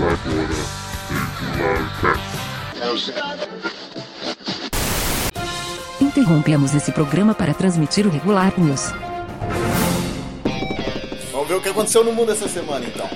Começa agora Interrompemos esse programa para transmitir o Regular News. Vamos ver o que aconteceu no mundo essa semana então.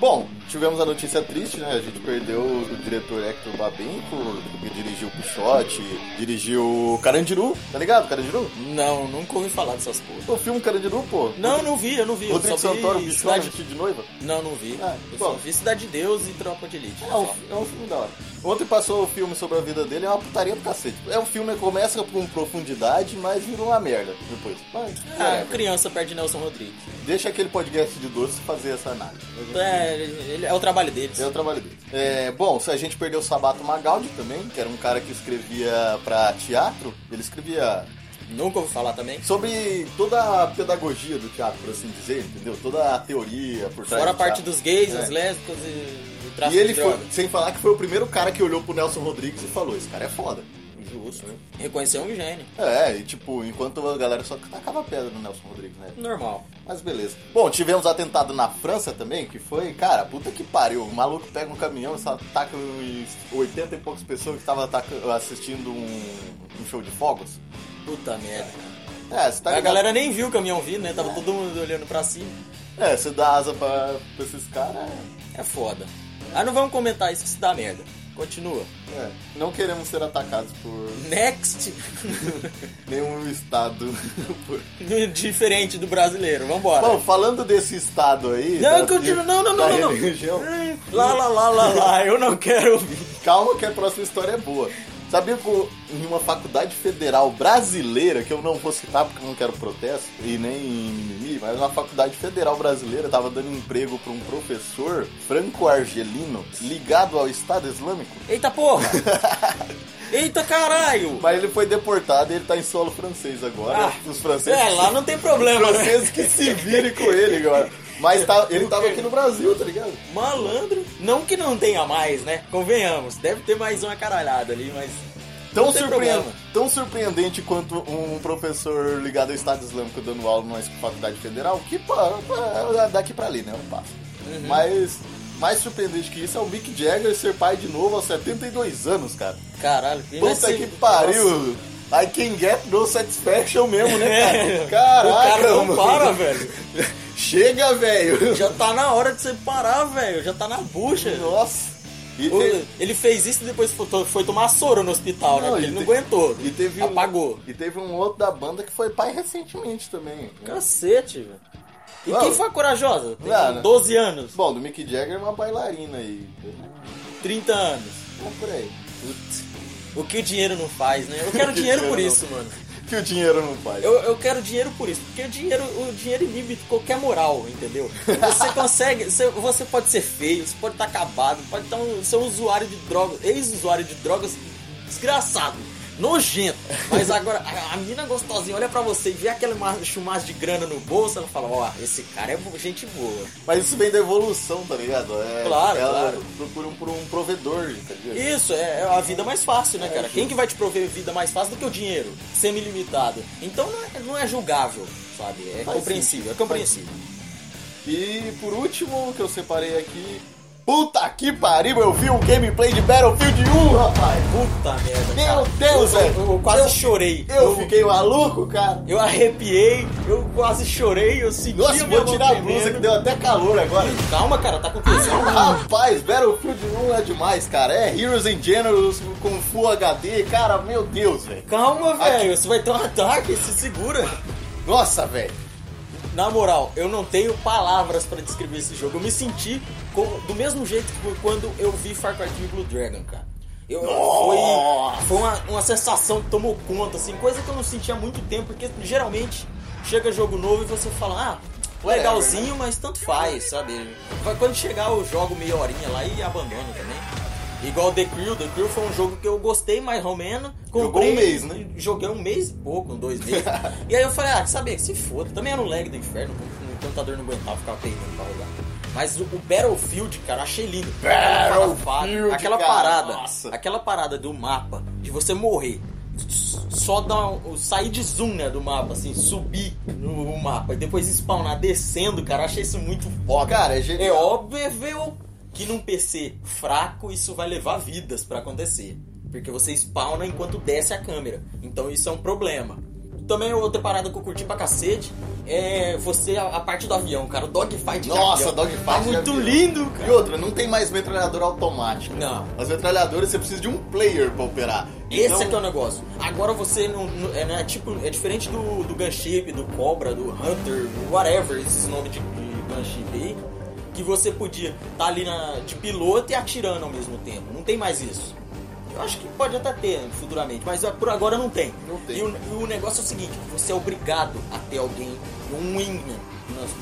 Bom, tivemos a notícia triste, né? A gente perdeu o diretor Hector Babenco, que dirigiu Pichote, dirigiu Carandiru, tá ligado? Carandiru? Não, nunca ouvi falar dessas coisas. O filme Carandiru, pô. Não, não vi, eu não vi. Eu Rodrigo só vi Santoro, Pichote, Cidade... de noiva? Não, não vi. Ah, eu bom. só vi Cidade de Deus e Tropa de Elite. É um, só. é um filme da hora. Ontem passou o filme sobre a vida dele, é uma putaria do cacete. É um filme que começa com profundidade, mas vira uma merda depois. Mas, Ah, whatever. criança perde Nelson Rodrigues. Deixa aquele podcast de doce fazer essa análise. É, ele, é o trabalho deles. É o trabalho dele. É, bom, se a gente perdeu o Sabato Magaldi também, que era um cara que escrevia pra teatro, ele escrevia Nunca ouvi falar também. sobre toda a pedagogia do teatro, por assim dizer, entendeu? Toda a teoria por trás Fora a parte dos gays, É. as lésbicas e tráfico E ele foi, sem falar que foi o primeiro cara que olhou pro Nelson Rodrigues e falou: Esse cara é foda. Justo. Reconheceu um gênio. É, e tipo, enquanto a galera só tacava pedra no Nelson Rodrigues, né? Normal. Mas beleza. Bom, tivemos atentado na França também, que foi, cara, puta que pariu. O maluco pega um caminhão e só ataca os 80 e poucas pessoas que estavam assistindo um, um show de fogos. Puta merda. É, você tá a ligado? galera nem viu o caminhão vindo, né? Tava todo mundo olhando pra cima. É, você dá asa pra, pra esses caras. É foda. Ah, não vamos comentar isso que se dá merda. Continua. É, não queremos ser atacados por Next. nenhum estado. Diferente do brasileiro. Vambora. Bom, falando desse estado aí. Não, continua. Não, não, não, não, religião, Lá, lá, lá, lá, lá. Eu não quero. Calma que a próxima história é boa. Sabia que em uma faculdade federal brasileira, que eu não vou citar porque eu não quero protesto e nem mimimi, mas uma faculdade federal brasileira tava dando emprego para um professor franco-argelino ligado ao Estado Islâmico. Eita porra. Eita caralho. Mas ele foi deportado e ele tá em solo francês agora. Ah, Os franceses. É, lá não tem problema, Os né? franceses que se virem com ele agora. Mas tá- ele tava aqui no Brasil, tá ligado? Malandro. Não que não tenha mais, né? Convenhamos. Deve ter mais uma caralhada ali, mas. Tão, Não tem surpre- problema. tão surpreendente quanto um professor ligado ao Estado Islâmico dando aula numa faculdade federal, que pá, pá, daqui pra ali, né? Não passa. Uhum. Mas mais surpreendente que isso é o Mick Jagger ser pai de novo aos 72 anos, cara. Caralho, vai Puta que pariu! I can get no satisfaction mesmo, né, cara? É. o Caraca, cara não mano. para, velho. Chega, velho! Já tá na hora de você parar, velho. Já tá na bucha. Nossa! E O- te- Ele fez isso e depois foi, to- foi tomar soro no hospital, né? Não, Porque e ele não te- aguentou. E teve um- Apagou. e teve um outro da banda que foi pai recentemente também. Cacete, velho. E quem foi a corajosa? Tem Não, não. 12 anos, Bom, do Mick Jagger é uma bailarina aí. 30 anos. É por aí. Putz. O que o dinheiro não faz, né? Eu quero dinheiro por isso, mano. Que o dinheiro não faz. Eu, eu quero dinheiro por isso, porque o dinheiro, o dinheiro inibe qualquer moral, entendeu? Você consegue, você, você pode ser feio, você pode estar acabado, pode estar um, ser um usuário de drogas, ex-usuário de drogas desgraçado, nojento. Mas agora, a, a mina gostosinha olha pra você e vê aquele chumaço de grana no bolso, ela fala, ó, esse cara é gente boa. Mas isso vem da evolução, tá ligado? É, Claro, ela claro. procura um, por um provedor, tá ligado? Isso, é, é a vida mais fácil, né, É, cara? justo. Quem que vai te prover vida mais fácil do que o dinheiro? Semi-limitado. Então não é, não é julgável, sabe? É compreensível, sentido, é compreensível. E por último, que eu separei aqui. Puta que pariu, eu vi um gameplay de Battlefield 1, rapaz! Puta merda. Meu cara. Deus, eu, velho. eu, eu quase Eu- chorei. Eu fiquei maluco, cara! eu arrepiei, eu quase chorei, eu senti Nossa, vou tirar a blusa que deu até calor agora. Calma, cara, tá acontecendo. Rapaz, Battlefield 1 é demais, cara. É Heroes and Generals com Full HD, cara, meu Deus, velho. Calma, velho, você vai ter um ataque, se segura. Nossa, velho. Na moral, eu não tenho palavras pra descrever esse jogo. Eu me senti como- do mesmo jeito que quando eu vi Far Cry 3 Blue Dragon, cara. Eu, foi foi uma, uma sensação que tomou conta, assim, coisa que eu não sentia há muito tempo, porque geralmente chega jogo novo e você fala, ah, Whatever, legalzinho, mas tanto faz, sabe? Quando chegar eu jogo meia horinha lá e abandono também. Igual The Crew, The Crew foi um jogo que eu gostei mais ou menos. Jogou um mês, né? Joguei um mês e pouco, dois meses. e aí eu falei, ah, saber que se foda. Também era um lag do inferno, o computador não aguentava ficar peidando pra rodar. Mas o, Battlefield, cara, achei lindo. Battlefield, aquela parada, nossa. aquela parada do mapa, de você morrer. Só dar um- sair de zoom, né, do mapa, assim, subir no mapa e depois spawnar descendo, cara, achei isso muito foda. Cara, é É genial. óbvio, é ver o que num PC fraco isso vai levar vidas pra acontecer. Porque você spawna enquanto desce a câmera. Então isso é um problema. Também outra parada que eu curti pra cacete é você, a, a parte do avião, cara. O dogfight Nossa, avião. dogfight Tá muito avião. lindo, E cara. outra, não tem mais metralhadora automática. Não. As metralhadoras você precisa de um player pra operar. Esse Então, é que é o negócio. Agora você não. não- é, né, tipo, é diferente do, do Gunship, do Cobra, do Hunter, do whatever, esses nomes de, de Gunship aí. Que você podia estar ali na, de piloto e atirando ao mesmo tempo. Não tem mais isso. Eu acho que pode até ter futuramente, mas por agora não tem. Não tem. E o, e o negócio é o seguinte: você é obrigado a ter alguém, um wingman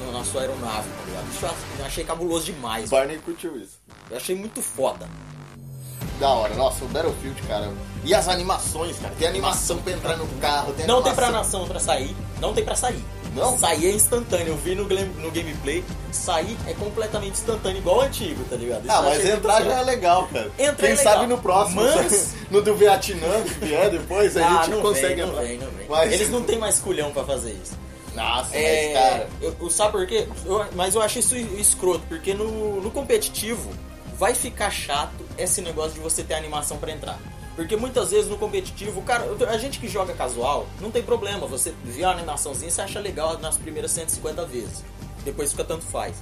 na, na sua aeronave, tá ligado? Eu ach- eu achei cabuloso demais. Barney curtiu isso. Eu achei muito foda. Da hora, nossa, o Battlefield, cara. E as animações, cara. Tem animação pra entrar no carro, tem Não tem pra animação- nação pra sair. Não tem pra sair. Não? Sair é instantâneo. Eu vi no, no gameplay. Sair é completamente instantâneo, igual o antigo, tá ligado? Isso Ah, mas entrar já é legal, cara. Entrar Quem é legal. sabe no próximo, Mas- no do Vietnã, que vier depois, a Ah, gente não consegue vem, não vem, não vem. Mas- Eles não têm mais culhão pra fazer isso. Nossa, É, mas, cara. eu, eu- sabe por quê? Eu- mas eu acho isso escroto, porque no, no competitivo vai ficar chato esse negócio de você ter animação pra entrar. Porque muitas vezes no competitivo, cara, a gente que joga casual, não tem problema. Você vê a animaçãozinha, você acha legal nas primeiras 150 vezes. Depois fica tanto faz.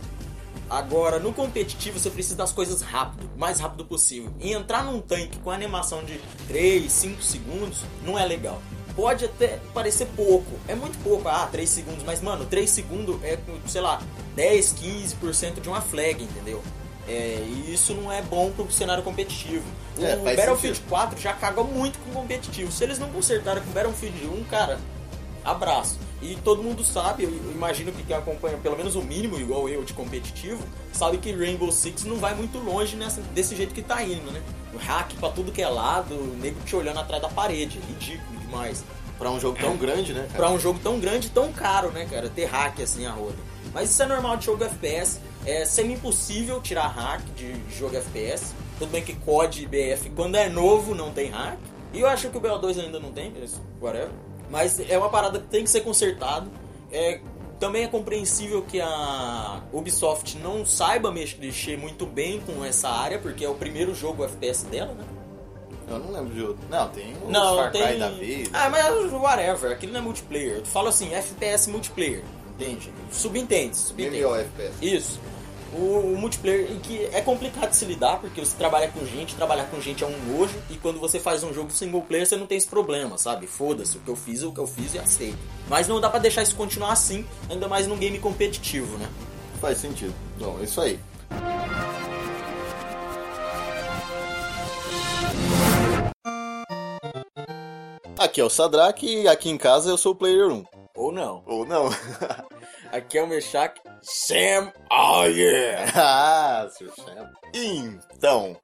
Agora, no competitivo, você precisa das coisas rápido, o mais rápido possível. E entrar num tanque com animação de 3, 5 segundos não é legal. Pode até parecer pouco, é muito pouco, ah, 3 segundos, mas mano, 3 segundos é, sei lá, 10, 15% de uma flag, entendeu? É, e isso não é bom pro cenário competitivo. É, o Battlefield sentido. 4 já caga muito com o competitivo. Se eles não consertaram com o Battlefield 1, cara, abraço. E todo mundo sabe, eu imagino que quem acompanha pelo menos o mínimo, igual eu, de competitivo, sabe que Rainbow Six não vai muito longe nessa, desse jeito que tá indo, né? O hack pra tudo que é lado, o nego te olhando atrás da parede, ridículo demais. Pra um jogo tão grande, né, cara? Pra um jogo tão grande e tão caro, né, cara? Ter hack assim a roda. Mas isso é normal de jogo FPS. É semi-impossível tirar hack de jogo FPS. Tudo bem que COD e BF, quando é novo, não tem hack. E eu acho que o BO2 ainda não tem, mas whatever. Mas é uma parada que tem que ser consertado. É, também é compreensível que a Ubisoft não saiba mexer muito bem com essa área, porque é o primeiro jogo FPS dela, né? Eu não lembro de outro. Não, tem o Não, Far Cry tem. da vida. Ah, mas whatever, aquilo não é multiplayer. Eu falo assim, FPS multiplayer, entende? Subentende, subentende. MMOFPS. Isso. O, o multiplayer em que é complicado de se lidar, porque você trabalha com gente, trabalhar com gente é um nojo, e quando você faz um jogo single player você não tem esse problema, sabe? Foda-se, o que eu fiz é o que eu fiz e aceito. Mas não dá pra deixar isso continuar assim, ainda mais num game competitivo, né? Faz sentido. Bom, é isso aí. Aqui é o Sadrak e aqui em casa eu sou o Player 1. Ou não. Ou não? Aqui é o Meshach Sam Oh yeah! ah, Sr. Sam. Então,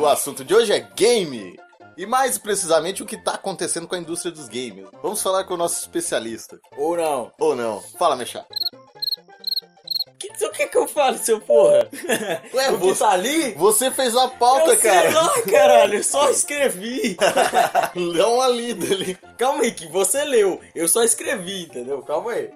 o assunto de hoje é game. E mais precisamente o que tá acontecendo com a indústria dos games. Vamos falar com o nosso especialista. Ou não. Ou não? Fala, Mexá. Que, o que que eu falo, seu porra? Ué, você- tá ali? Você fez a pauta, eu sei cara. lá, caralho, eu só escrevi. Dá uma lida ali. Calma aí, que você leu. Eu só escrevi, entendeu? Calma aí.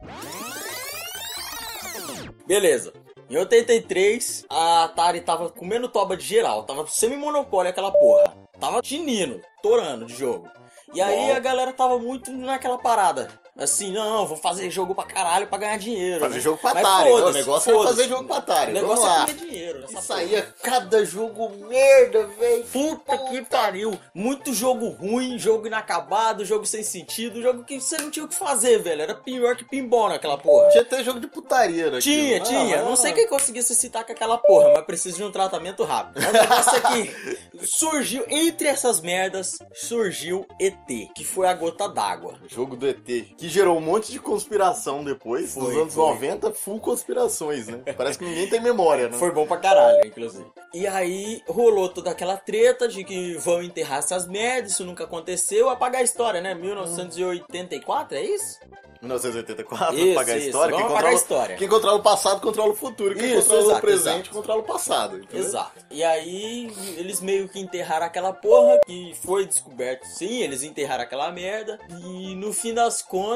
Beleza. Em 83, a Atari tava comendo toba de geral. Tava semi-monopólio aquela porra. Tava tinindo, torando de jogo. E aí Bom. a galera tava muito naquela parada. Assim, não, vou fazer jogo pra caralho pra ganhar dinheiro. Fazer né? jogo pra Mas Atari. foda-se, O negócio é fazer jogo pra Atari. O negócio é comer dinheiro. E porra. saía cada jogo merda, velho. Puta que pariu! Muito jogo ruim, jogo inacabado, jogo sem sentido, jogo que você não tinha o que fazer, velho. Era pior que pinball naquela porra. Tinha até jogo de putaria naquilo. Tinha, Ah, tinha. ah, Não sei ah. quem conseguia se citar com aquela porra, mas precisa de um tratamento rápido. Mas o negócio é surgiu, entre essas merdas, surgiu ET, que foi a gota d'água. Jogo do ET, que gerou um monte de conspiração depois, Foi, nos anos foi. 90, full conspirações, né? Parece que ninguém tem memória, né? Foi bom pra caralho, inclusive. E aí rolou toda aquela treta de que vão enterrar essas merdas, isso nunca aconteceu, apagar a história, né? 1984, é isso? 1984, Isso, apagar a história. Quem apagar a controla, história. Quem controla o passado controla o futuro. Quem Isso, controla exato, o presente exato. controla o passado. entendeu? Exato. E aí eles meio que enterraram aquela porra que foi descoberto. Sim, eles enterraram aquela merda. E no fim das contas,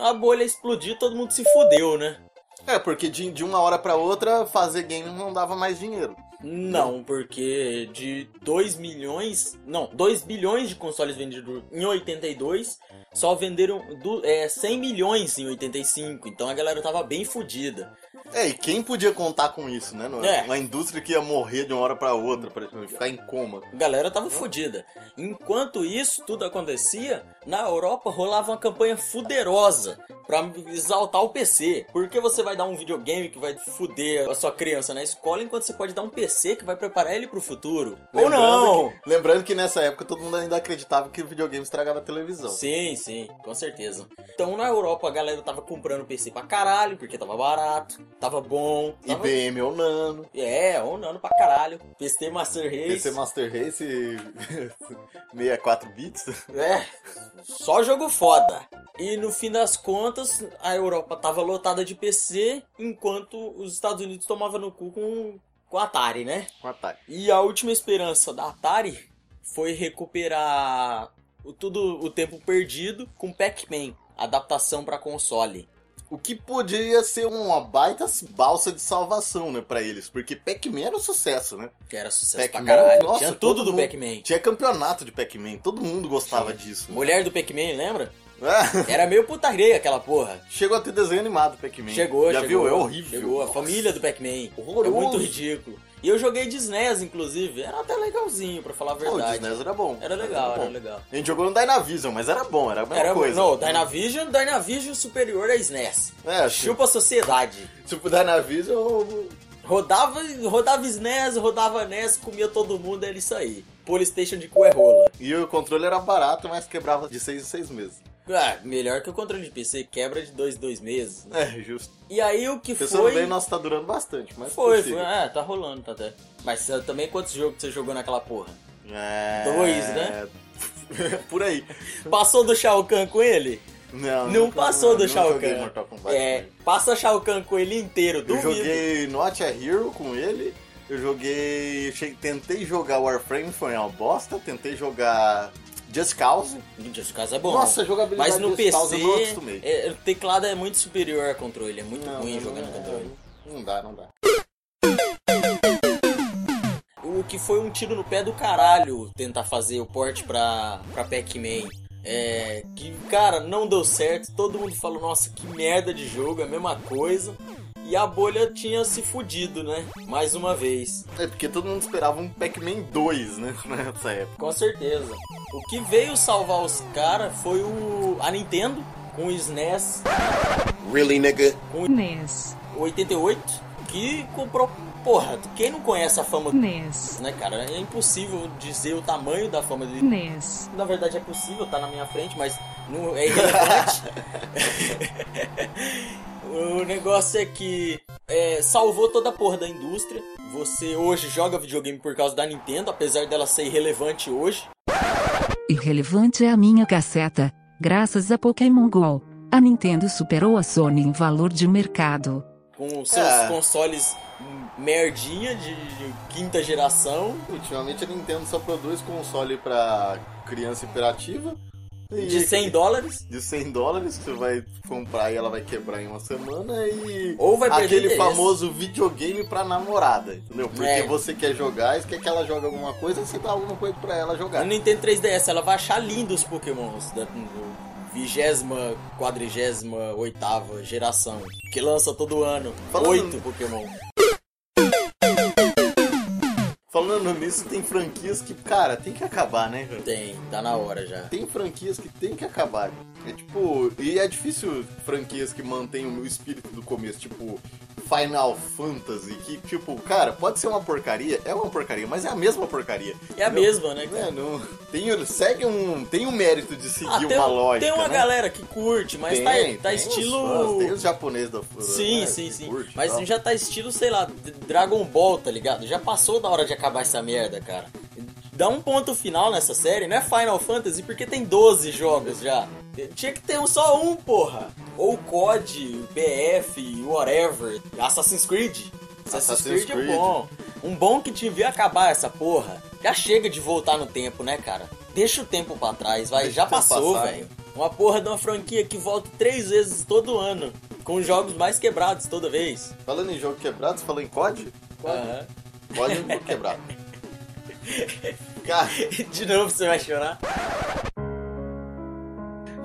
a bolha explodiu, todo mundo se fudeu, né? É, porque de, de uma hora pra outra, fazer game não dava mais dinheiro. Não, porque de 2 milhões. Não, 2 bilhões de consoles vendidos em 82, só venderam do, é, 100 milhões em 85. Então a galera tava bem fodida. É, e quem podia contar com isso, né? Não É. Uma indústria que ia morrer de uma hora pra outra, pra ficar em coma. A galera tava fodida. Enquanto isso tudo acontecia, na Europa rolava uma campanha fuderosa pra exaltar o PC. Porque você vai dar um videogame que vai fuder a sua criança na escola, enquanto você pode dar um PC que vai preparar ele pro futuro. Ou Lembrando não! que- lembrando que nessa época todo mundo ainda acreditava que o videogame estragava a televisão. Sim, sim, com certeza. Então na Europa a galera tava comprando PC pra caralho, porque tava barato, tava bom. Tava... IBM ou Nano, É, onando pra caralho. PC Master Race. PC Master Race 64 bits. É, só jogo foda. E no fim das contas, a Europa tava lotada de PC, enquanto os Estados Unidos tomavam no cu com, com a Atari, né? Um ataque. E a última esperança da Atari foi recuperar o, tudo o tempo perdido com Pac-Man, adaptação pra console. O que podia ser uma baita balsa de salvação, né, pra eles. Porque Pac-Man era um sucesso, né? Que era sucesso pra caralho. nossa, Tinha tudo do Pac-Man. Tinha campeonato de Pac-Man, todo mundo gostava disso. né? Mulher do Pac-Man, lembra? É. Era meio putaria aquela porra. Chegou a ter desenho animado Pac-Man. Chegou, Já chegou. viu? É horrível. Chegou, a Nossa. família do Pac-Man. É muito ridículo. E eu joguei de SNES, inclusive. Era até legalzinho, pra falar a Pô, o verdade. SNES era bom. Era legal, bom. era legal. A gente jogou no Dynavision, mas era bom, era a mesma Era, coisa. não, Dynavision, Dynavision superior a SNES. É, Chupa a sociedade. Tipo, Dynavision... Rodava, rodava SNES, rodava NES, comia todo mundo, era isso aí. Polystation de cu é rola. E o controle era barato, mas quebrava de 6 em 6 meses. Ah, melhor que o controle de PC, quebra de dois em dois meses. É, justo. E aí o que Pensando foi... bem, nossa, tá durando bastante, mas Foi, foi, é, tá rolando, tá até. Mas você- também quantos jogos você jogou naquela porra? É... Dois, né? Por aí. Passou do Shao Kahn com ele? Não, Não nunca- passou do Shao Kahn. Kombat É, ele. passa Shao Kahn com ele inteiro, Eu duvido. joguei Not a Hero com ele. Eu joguei. Tentei jogar Warframe, foi uma bosta. Tentei jogar Just Cause. Just Cause é bom. Nossa, a jogabilidade Mas no Just PC, Cause eu não acostumei. é, o teclado é muito superior ao controle, é muito Não, ruim não, jogar no não, controle. Não dá, não dá. O que foi um tiro no pé do caralho tentar fazer o port pra, pra Pac-Man. É. Que, cara, não deu certo. Todo mundo falou, nossa, que merda de jogo, é a mesma coisa. E a bolha tinha se fudido, né? Mais uma vez. É porque todo mundo esperava um Pac-Man 2, né? Nessa época. Com certeza. O que veio salvar os caras foi o a Nintendo com o SNES Really, nigga? NES, 88 que comprou. Porra, quem não conhece a fama NES, né, cara? É impossível dizer o tamanho da fama dele. NES, Na verdade é possível, tá na minha frente, mas não é irrelevante. o negócio é que é, salvou toda a porra da indústria. Você hoje joga videogame por causa da Nintendo, apesar dela ser irrelevante hoje. irrelevante é a minha caceta. Graças a Pokémon GO, a Nintendo superou a Sony em valor de mercado. Com os seus É. consoles merdinha de, de quinta geração. Ultimamente a Nintendo só produz console pra criança imperativa. E- De 100 dólares. de 100 dólares que você vai comprar e ela vai quebrar em uma semana e Ou vai perder aquele interesse. famoso videogame pra namorada, entendeu? Porque É. você quer jogar, e quer que ela jogue alguma coisa, você dá alguma coisa pra ela jogar. No Nintendo 3DS ela vai achar lindo os Pokémons da vigésima, quadrigésima, oitava geração. Que lança todo ano. Falando- Oito Pokémon. Falando nisso, tem franquias que, cara, tem que acabar, né? cara? Tem, tá na hora já. Tem franquias que tem que acabar. É tipo, e é difícil franquias que mantenham o espírito do começo, tipo Final Fantasy, que tipo, cara, pode ser uma porcaria, é uma porcaria, mas é a mesma porcaria. É a Não- mesma, né, cara? É, não, tem, segue um, tem um mérito de seguir Ah, tem, uma um- lógica, tem uma né? galera que curte, mas Tem, tá, tá tem os fãs, estilo. tem os japoneses da Sim, né, sim, sim. curte Mas tal. já tá estilo, sei lá, Dragon Ball, tá ligado? Já passou da hora de acabar essa merda, cara. Dá um ponto final nessa série, não é Final Fantasy, porque tem 12 jogos já. Tinha que ter um- só um, porra. Ou COD, BF, whatever. Assassin's Creed. Assassin's, Assassin's Creed, Creed. é bom. Um bom que devia acabar essa porra. Já chega de voltar no tempo, né, cara? Deixa o tempo pra trás, vai. Deixa Já passou, velho. Uma porra de uma franquia que volta três vezes todo ano. Com jogos mais quebrados toda vez. Falando em jogo quebrado, você falou em COD? Aham. Pode me quebrar. Cara, De novo você vai chorar?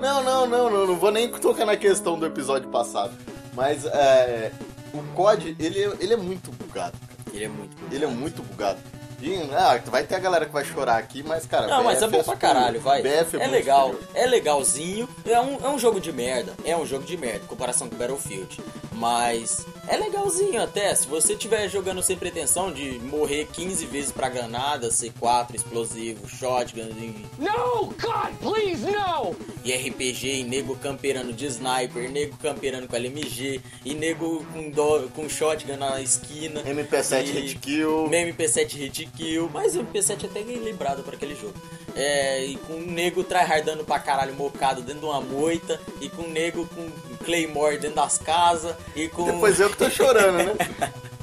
Não, não, não, não, não vou nem tocar na questão do episódio passado. Mas é, o COD, ele, ele é muito bugado. cara. Ele é muito bom. Ele é muito bugado. E, ah, vai ter a galera que vai chorar aqui, mas, cara. Não, mas BF é bom pra superior. caralho, vai. BF é, é legal, superior. é legalzinho. É um, é um jogo de merda. É um jogo de merda, em comparação com Battlefield. Mas é legalzinho até. Se você estiver jogando sem pretensão de morrer 15 vezes pra granada, C4, explosivo, shotgun e, No! God, please, no! e RPG, e nego camperando de sniper, nego camperando com LMG, e nego com, do, com shotgun na esquina. MP7 e- hit kill. Mesmo MP7 hit kill, mas o MP7 é até lembrado para aquele jogo. É, e com um nego tryhardando pra caralho mocado dentro de uma moita, e com um nego com Claymore dentro das casas, e com. Depois eu que tô chorando, né?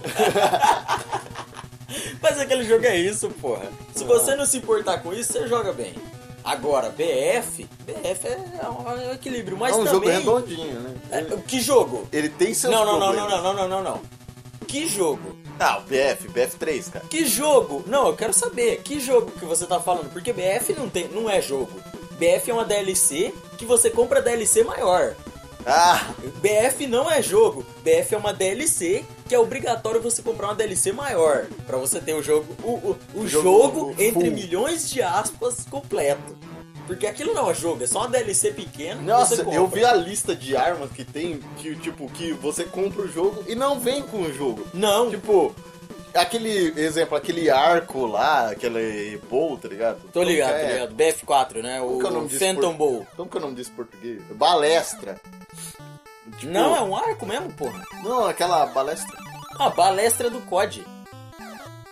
Mas aquele jogo é isso, porra. Se você não se importar com isso, você joga bem. Agora, BF, BF é um equilíbrio, mas é um também... jogo redondinho, né? É, que jogo? Ele tem seus Não, não, não, problemas. não, não, não, não, não, não. Que jogo? Ah, o BF, BF3, cara. Que jogo? Não, eu quero saber. Que jogo que você tá falando? Porque BF não, tem, não é jogo. BF é uma DLC que você compra DLC maior. Ah, BF não é jogo. BF é uma DLC que é obrigatório você comprar uma DLC maior pra você ter o jogo, o, o, o jogo jogo, full. entre milhões de aspas completo. Porque aquilo não é jogo, é só uma DLC pequena. que nossa, eu vi a lista de armas que tem, que tipo, que você compra o jogo e não vem com o jogo. Não, Tipo, aquele exemplo, aquele arco lá, aquele bow, tá ligado? tô ligado, Como é? ligado. BF4, né? Como O que é o nome disso Phantom por- Bow. Como que é o nome disso em português? Balestra. Tipo, Não, é um arco mesmo, porra. Não, aquela balestra. Ah, balestra do COD.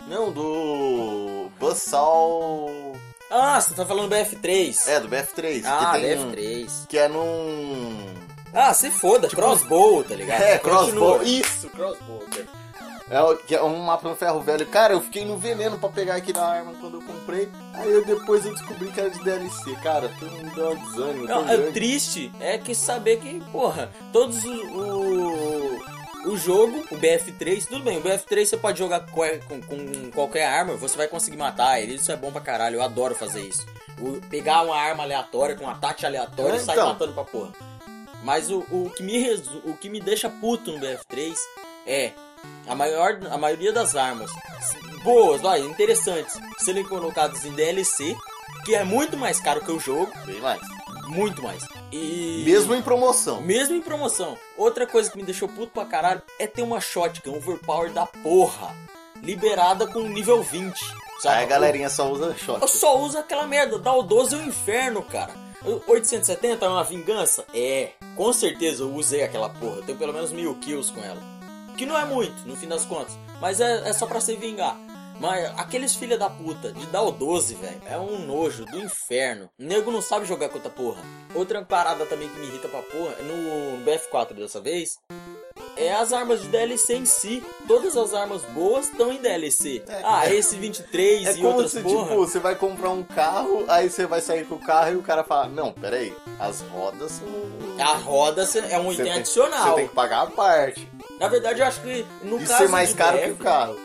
Não, do. Bussal. Ah, você tá falando BF3. É, do BF3. ah, que tem um- BF3. Que é num. Ah, se foda, crossbow, tá ligado? É, Continua. crossbow. Isso, crossbow. É, é um mapa no ferro velho. Cara, eu fiquei no veneno pra pegar aqui na arma quando eu comprei. Aí eu, depois eu descobri que era de DLC. Cara, aquilo me deu um desânimo. Não, é grande. triste é que saber que, porra, todos o, o, o jogo, o BF3, tudo bem, o BF3 você pode jogar com, com- com qualquer arma, você vai conseguir matar ele, isso é bom pra caralho, eu adoro fazer isso. O- pegar uma arma aleatória, com um ataque aleatório É, e sair então. matando pra porra. Mas o, o, que me resu- o que me deixa puto no BF3 é a, maior, a maioria das armas boas, vai, interessantes, serem colocadas em DLC, que é muito mais caro que o jogo, Bem mais. Muito mais. E. Mesmo em promoção. Mesmo em promoção. Outra coisa que me deixou puto pra caralho é ter uma shotgun overpower da porra. Liberada com nível 20. Sabe? Aí a galerinha só usa shot. Eu só uso aquela merda. Dá o 12 é o inferno, cara. 870 é uma vingança? É. Com certeza eu usei aquela porra. Eu tenho pelo menos mil kills com ela. Que não é muito, no fim das contas. Mas é, é só pra se vingar. Mas aqueles filha da puta de dar o 12, velho, é um nojo do inferno. O nego não sabe jogar com outra porra. Outra parada também que me irrita pra porra, é no BF4 dessa vez, é as armas de DLC em si. Todas as armas boas estão em DLC. É, ah, é- esse 23 É e como outras se, porra. tipo, você vai comprar um carro, aí você vai sair com o carro e o cara fala, não, peraí, as rodas são... A roda é um item tem- adicional. Você tem que pagar a parte. Na verdade, eu acho que no E caso ser mais de caro BF, que o carro.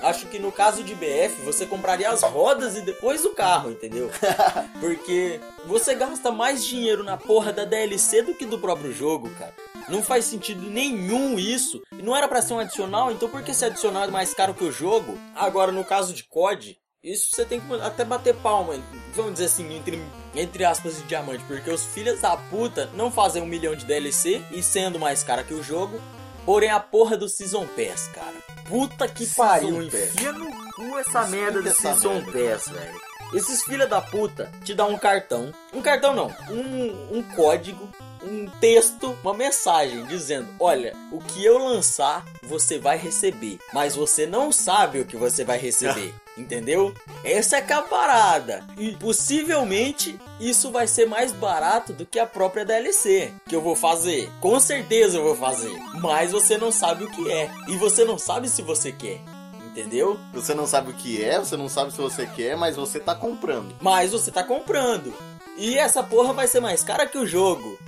Acho que no caso de BF, você compraria as rodas e depois o carro, entendeu? Porque você gasta mais dinheiro na porra da DLC do que do próprio jogo, cara. Não faz sentido nenhum isso. Não era pra ser um adicional, então por que esse adicional é mais caro que o jogo? Agora, no caso de COD, isso você tem que até bater palma, vamos dizer assim, entre, entre aspas, de diamante. Porque os filhos da puta não fazem um milhão de DLC e sendo mais caro que o jogo. Porém, a porra do Season Pass, cara. Puta que Season pariu, Pass. enfia no cu essa merda de essa Season merda. Pass, velho. Esses filha da puta te dão um cartão. Um cartão não, um, um código, um texto, uma mensagem dizendo: Olha, o que eu lançar você vai receber, mas você não sabe o que você vai receber. Entendeu? Essa é é a parada. E possivelmente isso vai ser mais barato do que a própria DLC que eu vou fazer. Com certeza eu vou fazer. Mas você não sabe o que é. E você não sabe se você quer. Entendeu? Você não sabe o que é, você não sabe se você quer, mas você tá comprando. Mas você tá comprando. E essa porra vai ser mais cara que o jogo.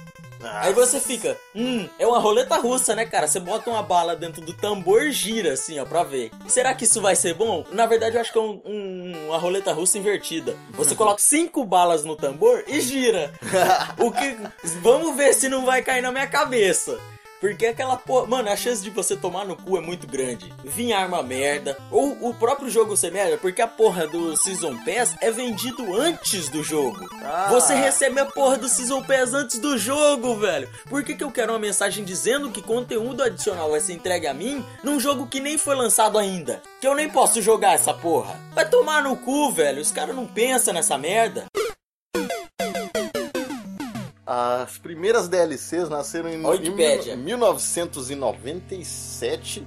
Aí você fica, hum, é uma roleta russa, né, cara? Você bota uma bala dentro do tambor e gira assim, ó, pra ver. Será que isso vai ser bom? Na verdade, eu acho que é um, um- uma roleta russa invertida. Você coloca cinco balas no tambor e gira. o que. Vamos ver se não vai cair na minha cabeça. Porque aquela porra. Mano, a chance de você tomar no cu é muito grande. Vir arma merda. Ou o próprio jogo ser merda, porque a porra do Season Pass é vendido antes do jogo. Ah. Você recebe a porra do Season Pass antes do jogo, velho. Por que, que eu quero uma mensagem dizendo que conteúdo adicional vai ser entregue a mim num jogo que nem foi lançado ainda? Que eu nem posso jogar essa porra. Vai tomar no cu, velho. Os caras não pensam nessa merda. As primeiras DLCs nasceram em, em 1997.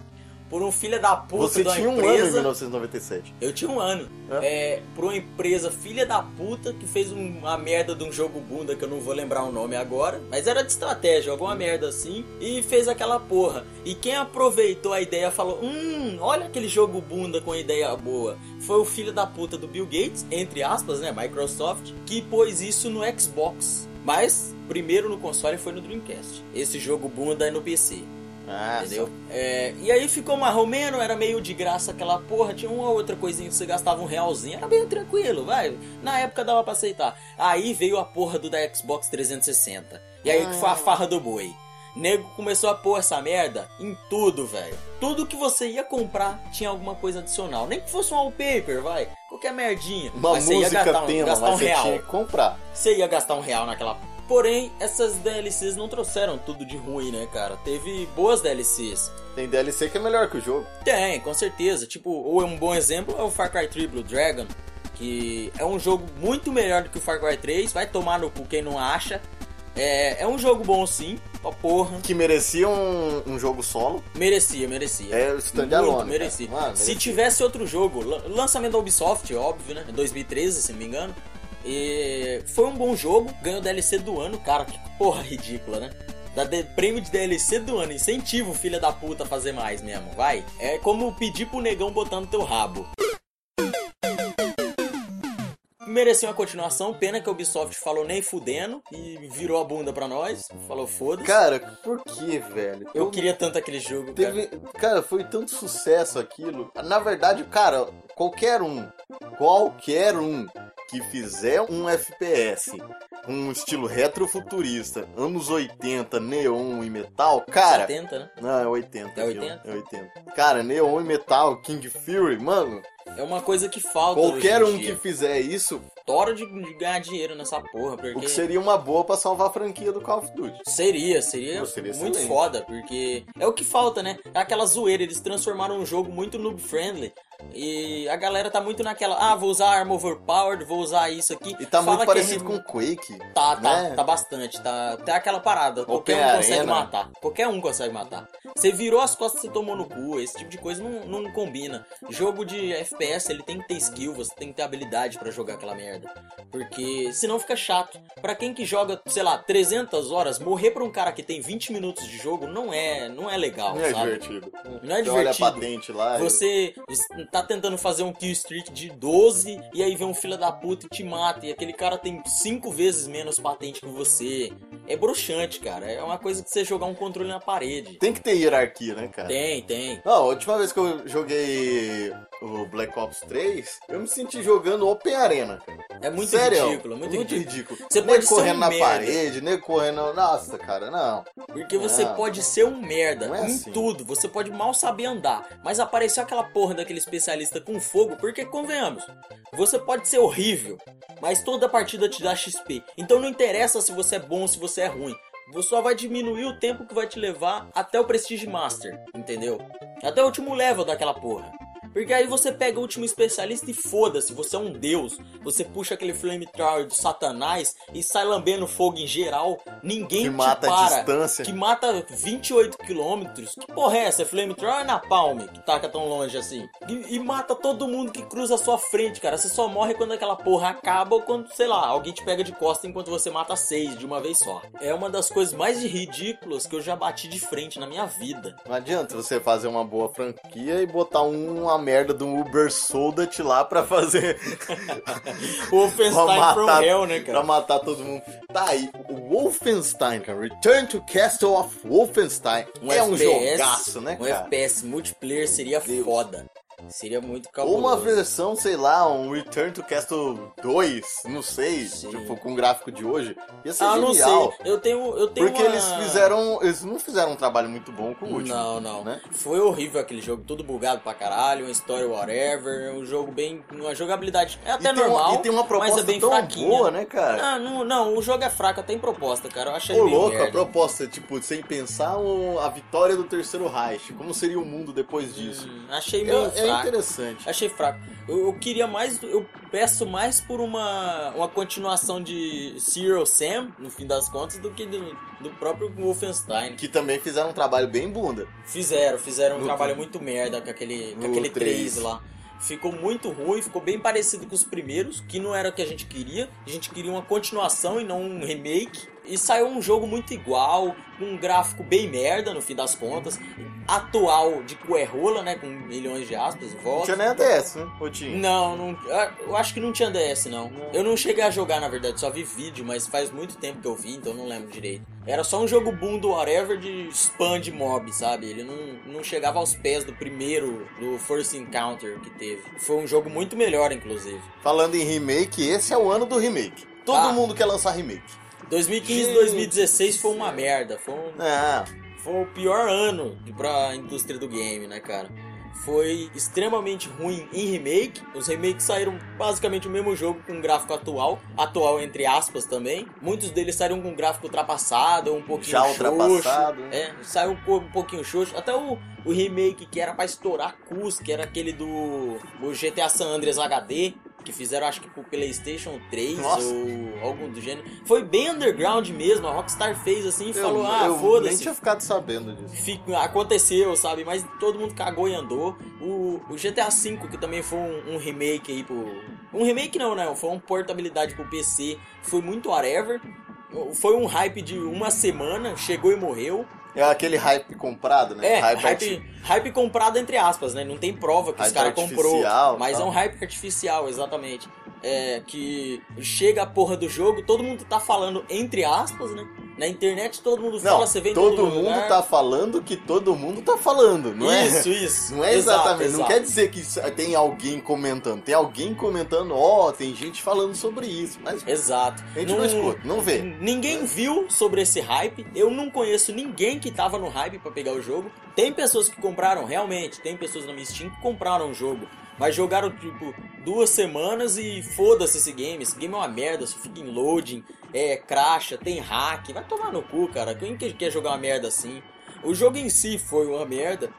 Por um filho da puta Você tinha um ano em empresa. 1997. Eu tinha um ano. É, por uma empresa filha da puta que fez um- uma merda de um jogo bunda que eu não vou lembrar o nome agora. Mas era de estratégia, alguma merda assim. E fez aquela porra. E quem aproveitou a ideia falou: Hum, olha aquele jogo bunda com ideia boa. Foi o filho da puta do Bill Gates, entre aspas, né? Microsoft, que pôs isso no Xbox. Mas primeiro no console foi no Dreamcast. Esse jogo bunda é no PC. Ah, Entendeu? É, e aí ficou marromeno, era meio de graça aquela porra, tinha uma outra coisinha que você gastava um realzinho, era bem tranquilo, vai. Na época dava pra aceitar. Aí veio a porra do da Xbox 360. E aí que foi a farra do boi. Nego começou a pôr essa merda em tudo, velho. Tudo que você ia comprar tinha alguma coisa adicional. Nem que fosse um wallpaper, vai. Qualquer merdinha. Uma Mas você ia música gastar, um- tema, gastar mas um você real tinha que comprar. você ia gastar um real naquela. Porém, essas DLCs não trouxeram tudo de ruim, né, cara? Teve boas DLCs. Tem DLC que é melhor que o jogo. Tem, com certeza. Tipo, ou é um bom exemplo é o Far Cry 3 Blue Dragon, que é um jogo muito melhor do que o Far Cry 3. Vai tomar no cu quem não acha. É, é um jogo bom sim, pra porra. Que merecia um, um jogo solo. Merecia, merecia. É o standalone, Muito merecia. Se merecia. tivesse outro jogo, lan- lançamento da Ubisoft, óbvio, né? Em 2013, se não me engano. E foi um bom jogo, ganhou DLC do ano, cara, que porra ridícula, né? Dá de- prêmio de DLC do ano, incentiva o filho da puta a fazer mais mesmo, vai. É como pedir pro negão botando teu rabo. Mereceu uma continuação, pena que a Ubisoft falou nem fudendo e virou a bunda pra nós. Falou foda-se. Cara, por que, velho? Eu Todo- queria tanto aquele jogo, cara. Teve, cara, foi tanto sucesso aquilo. Na verdade, cara, qualquer um, qualquer um que fizer um FPS, um estilo retrofuturista, anos 80, neon e metal, cara. 70, né? Não, é 80. É viu? 80? É 80. Cara, neon e metal, King Fury, mano, É uma coisa que falta qualquer um que fizer isso, Tora de, de ganhar dinheiro nessa porra, o porque que seria uma boa pra salvar a franquia do Call of Duty. seria, seria, seria muito excelente. foda, porque é o que falta, né? É aquela zoeira, eles transformaram um jogo muito noob friendly. E a galera tá muito naquela, ah, vou usar arma overpowered, vou usar isso aqui. E tá Fala muito que é parecido re- com Quake. Tá, tá, né? tá bastante, tá. Tem aquela parada, qualquer um Open consegue matar. Qualquer um consegue matar. Você virou as costas, você tomou no cu, esse tipo de coisa não, não combina. Jogo de FPS, ele tem que ter skill, você tem que ter habilidade pra jogar aquela merda. Porque senão fica chato. Pra quem que joga, sei lá, 300 horas, morrer pra um cara que tem 20 minutos de jogo não é, não é legal, Não é sabe? divertido. Não é Você olha a divertido. patente lá. Você, você tá tentando fazer um kill streak de 12 e aí vem um filho da puta e te mata. E aquele cara tem 5 vezes menos patente que você. É broxante, cara. É uma coisa que você jogar um controle na parede. Tem que ter hierarquia, né, cara? Tem, tem. Não, a última vez que eu joguei o Black Ops 3, eu me senti jogando Open Arena, cara. É muito Sério, ridículo, muito, ridículo. ridículo. Você nego pode correndo um na merda. parede, nego correndo... Nossa, cara, não. Porque você Não. pode ser um merda é em assim. tudo. Você pode mal saber andar. Mas apareceu aquela porra daquele especialista com fogo, porque convenhamos. Você pode ser horrível, mas toda partida te dá XP. Então não interessa se você é bom ou se você é ruim. Você só vai diminuir o tempo que vai te levar até o Prestige Master, entendeu? Até o último level daquela porra. Porque aí você pega o último especialista e foda-se, você é um deus. Você puxa aquele flamethrower do satanás e sai lambendo fogo em geral. Ninguém Que te mata a para. distância. Que mata 28 quilômetros. Que porra é essa? É flamethrower é napalm que taca tão longe assim? E, e mata todo mundo que cruza a sua frente, cara. Você só morre quando aquela porra acaba ou quando, sei lá, alguém te pega de costa enquanto você mata seis de uma vez só. É uma das coisas mais ridículas que eu já bati de frente na minha vida. Não adianta você fazer uma boa franquia e botar um a merda do Uber Soldat lá pra fazer. O Wolfenstein from Hell, né, Pra cara? matar todo mundo. Tá aí, o Wolfenstein, cara. Return to Castle of Wolfenstein. é um jogaço, né, Um cara? FPS multiplayer seria Deus. foda. Seria muito Ou cabuloso. uma versão, sei lá, um Return to Castle 2, não sei, Sim. tipo, com o gráfico de hoje. Ia ser Ah, não genial. sei. Eu tenho, eu tenho Porque uma... eles fizeram. Eles não fizeram um trabalho muito bom com o último. Não, não. né? Foi horrível aquele jogo, tudo bugado pra caralho, uma história whatever, um jogo bem. uma jogabilidade é até e, tem normal. uma, e tem uma proposta mas é bem tão fraquinha. boa, né, cara? Ah, não, não, o jogo é fraco, até em proposta, cara. Eu achei Ô, louco, a merda. proposta, tipo, sem pensar a vitória do terceiro Reich. Como seria o mundo depois disso? Hum, achei meio É, é fraco. interessante. Achei fraco. Eu, eu queria mais. Eu peço mais por uma, uma continuação de Zero Sam, no fim das contas, do que do, do próprio Wolfenstein. Que também fizeram um trabalho bem bunda. Fizeram, fizeram um No- trabalho muito merda com aquele, com aquele três. 3 lá. Ficou muito ruim, ficou bem parecido com os primeiros, que não era o que a gente queria. A gente queria uma continuação e não um remake. E saiu um jogo muito igual, com um gráfico bem merda no fim das contas. Atual de cuerrola, né? Com milhões de aspas, Não volta. tinha nem a DS, né? Ou tinha? Não, não, eu acho que não tinha DS não. Eu não cheguei a jogar na verdade, só vi vídeo, mas faz muito tempo que eu vi, então não lembro direito. Era só um jogo boom do whatever de spam de mob, sabe? Ele não, não chegava aos pés do primeiro, do First Encounter que teve. Foi um jogo muito melhor, inclusive. Falando em remake, esse é o ano do remake. Todo Ah. mundo quer lançar remake. 2015 Gente. 2016 foi uma merda, foi um, Ah, Foi o pior ano pra indústria do game, né, cara? Foi extremamente ruim em remake. Os remakes saíram basicamente o mesmo jogo com gráfico atual. Atual entre aspas também. Muitos deles saíram com gráfico ultrapassado, um pouquinho Já xoxo. ultrapassado, né? É, saiu um, um pouquinho xoxo. Até o, o remake que era pra estourar cus, que era aquele do o GTA San Andreas HD. Que fizeram, acho que pro PlayStation 3 Nossa. ou algum do gênero. Foi bem underground mesmo. A Rockstar fez assim e falou: Ah, eu nem foda-se tinha ficado sabendo disso. fica- aconteceu, sabe? Mas todo mundo cagou e andou. O, o GTA V, que também foi um, um remake aí pro. Um remake não, né? Foi uma portabilidade pro PC. Foi muito whatever. Foi um hype de uma semana, chegou e morreu. É aquele hype comprado, né? É, hype, arti- hype, comprado entre aspas, né? Não tem prova que os Hype caras comprou. Mas tal. é um hype artificial, exatamente. É, que chega a porra do jogo, todo mundo tá falando entre aspas, né? Na internet todo mundo Não, fala, você vem em todo, todo mundo lugar. tá falando que todo mundo tá falando, não é? Isso, isso. Não é Exato, exatamente, não exato. quer dizer que isso- tem alguém comentando. Tem alguém comentando, ó, tem gente falando sobre isso. Mas Exato. a gente não, escuta, não vê. Ninguém viu sobre esse hype. Eu não conheço ninguém que tava no hype pra pegar o jogo. Tem pessoas que compraram, realmente. Tem pessoas na minha Steam que compraram o jogo. Mas jogaram, tipo, duas semanas e foda-se esse game. Esse game é uma merda, só fica em loading, é, cracha, tem hack. Vai tomar no cu, cara. Quem que quer jogar uma merda assim? O jogo em si foi uma merda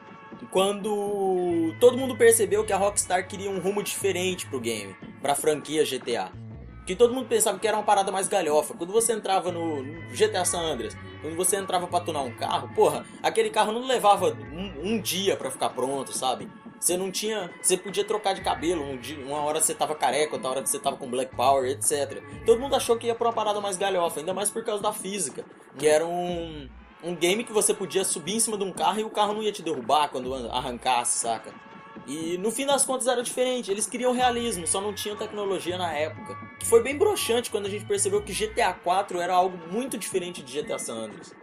quando todo mundo percebeu que a Rockstar queria um rumo diferente pro game, pra franquia GTA. Que todo mundo pensava que era uma parada mais galhofa. Quando você entrava no GTA San Andreas, quando você entrava pra tunar um carro, porra, aquele carro não levava um, um dia pra ficar pronto, sabe? Você não tinha. Você podia trocar de cabelo, um dia, uma hora você tava careca, outra hora você tava com Black Power, etc. Todo mundo achou que ia pra uma parada mais galhofa, ainda mais por causa da física. Que era um, um game que você podia subir em cima de um carro e o carro não ia te derrubar quando arrancasse, saca? E no fim das contas era diferente, eles queriam realismo, só não tinham tecnologia na época. Foi bem broxante quando a gente percebeu que GTA 4 era algo muito diferente de GTA San Andreas.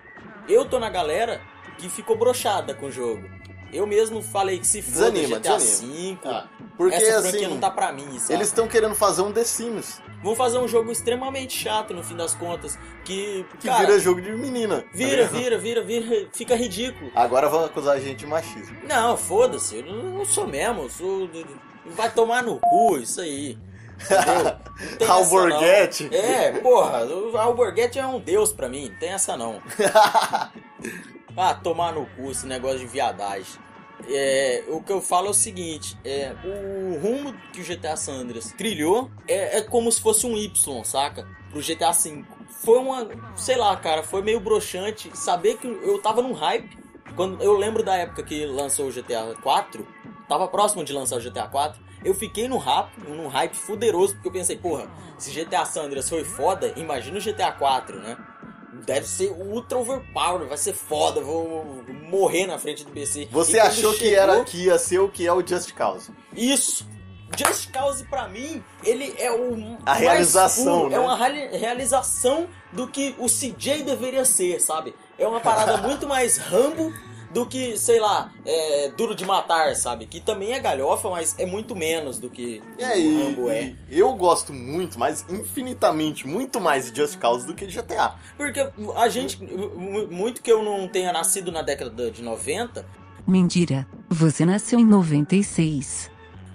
Eu tô na galera que ficou brochada com o jogo. Eu mesmo falei que se foda Desanima, GTA desanima. V, Ah, porque essa franquia assim, não tá pra mim, sabe? eles estão querendo fazer um The Sims, Vão fazer um jogo extremamente chato no fim das contas, que, que cara, vira jogo de menina. tá vira, ligado? vira, vira, vira, fica ridículo. Agora vão acusar a gente de machismo. Não, foda-se, eu não sou mesmo, eu sou. Vai tomar no cu isso aí. Alborguete. É, porra, o Alborguete é um deus pra mim, não tem essa não. Ah, tomar no cu esse negócio de viadagem. É, o que eu falo é o seguinte: é, o rumo que o GTA San Andreas trilhou é, é como se fosse um Y, saca? Pro GTA V. Foi uma. Sei lá, cara, foi meio broxante saber que eu tava num hype. Quando eu lembro da época que lançou o GTA 4, tava próximo de lançar o GTA 4. Eu fiquei num hype, num hype fuderoso, porque eu pensei, porra, se GTA San Andreas foi foda, imagina o GTA 4, né? Deve ser ultra overpower, vai ser foda, vou morrer na frente do PC. Você achou que chegou- era que ia ser o que é o Just Cause. Isso! Just Cause pra mim, ele é o A realização, puro, né? É uma reali- realização do que o CJ deveria ser, sabe? É uma parada muito mais Rambo do que, sei lá, é, Duro de Matar, sabe? Que também é galhofa, mas é muito menos do que E aí, o Rambo é. eu gosto muito, mas infinitamente, muito mais de Just Cause do que de GTA. Porque a gente, mu- muito que eu não tenha nascido na década de 90, Mentira, você nasceu em 96.